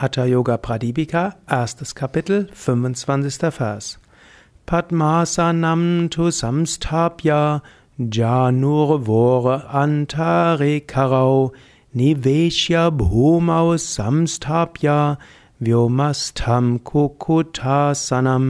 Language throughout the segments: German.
Hatha Yoga Pradipika, erstes Kapitel, 25. Vers. Padmasanam tu samsthapya janurvore antare karau niveshya bhumau samsthapya vyomastam kukutasanam.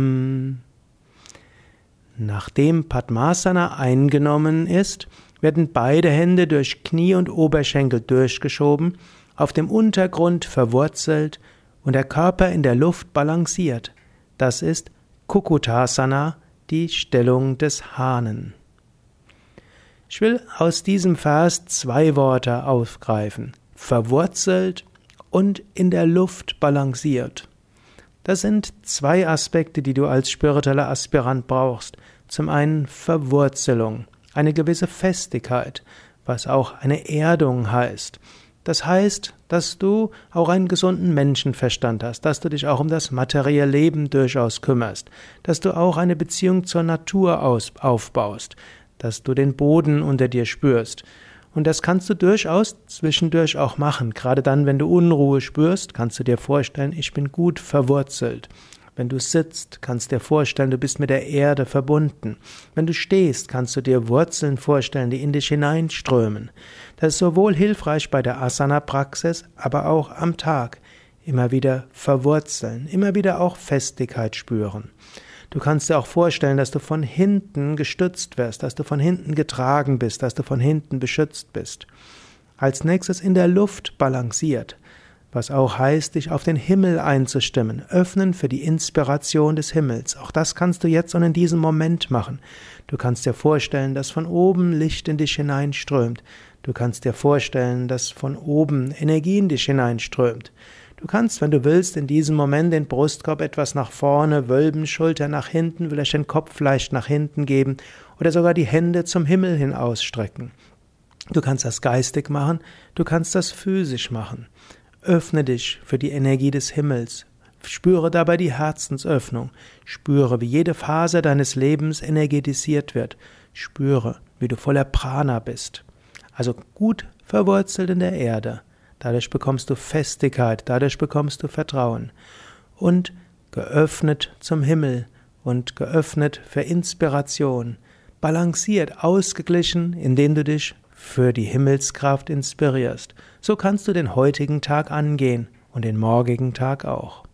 Nachdem Padmasana eingenommen ist, werden beide Hände durch Knie und Oberschenkel durchgeschoben auf dem Untergrund verwurzelt und der Körper in der Luft balanciert. Das ist Kukutasana, die Stellung des Hahnen. Ich will aus diesem Vers zwei Worte aufgreifen. Verwurzelt und in der Luft balanciert. Das sind zwei Aspekte, die du als spiritueller Aspirant brauchst. Zum einen Verwurzelung, eine gewisse Festigkeit, was auch eine Erdung heißt. Das heißt, dass du auch einen gesunden Menschenverstand hast, dass du dich auch um das materielle Leben durchaus kümmerst, dass du auch eine Beziehung zur Natur aus, aufbaust, dass du den Boden unter dir spürst. Und das kannst du durchaus zwischendurch auch machen. Gerade dann, wenn du Unruhe spürst, kannst du dir vorstellen, ich bin gut verwurzelt. Wenn du sitzt, kannst dir vorstellen, du bist mit der Erde verbunden. Wenn du stehst, kannst du dir Wurzeln vorstellen, die in dich hineinströmen. Das ist sowohl hilfreich bei der Asana-Praxis, aber auch am Tag. Immer wieder verwurzeln, immer wieder auch Festigkeit spüren. Du kannst dir auch vorstellen, dass du von hinten gestützt wirst, dass du von hinten getragen bist, dass du von hinten beschützt bist. Als nächstes in der Luft balanciert was auch heißt, dich auf den Himmel einzustimmen, öffnen für die Inspiration des Himmels. Auch das kannst du jetzt und in diesem Moment machen. Du kannst dir vorstellen, dass von oben Licht in dich hineinströmt. Du kannst dir vorstellen, dass von oben Energie in dich hineinströmt. Du kannst, wenn du willst, in diesem Moment den Brustkorb etwas nach vorne wölben, Schulter nach hinten, vielleicht den Kopf leicht nach hinten geben oder sogar die Hände zum Himmel hin ausstrecken. Du kannst das geistig machen, du kannst das physisch machen. Öffne dich für die Energie des Himmels. Spüre dabei die Herzensöffnung. Spüre, wie jede Phase deines Lebens energetisiert wird. Spüre, wie du voller Prana bist. Also gut verwurzelt in der Erde. Dadurch bekommst du Festigkeit, dadurch bekommst du Vertrauen. Und geöffnet zum Himmel und geöffnet für Inspiration. Balanciert, ausgeglichen, indem du dich für die Himmelskraft inspirierst. So kannst du den heutigen Tag angehen und den morgigen Tag auch.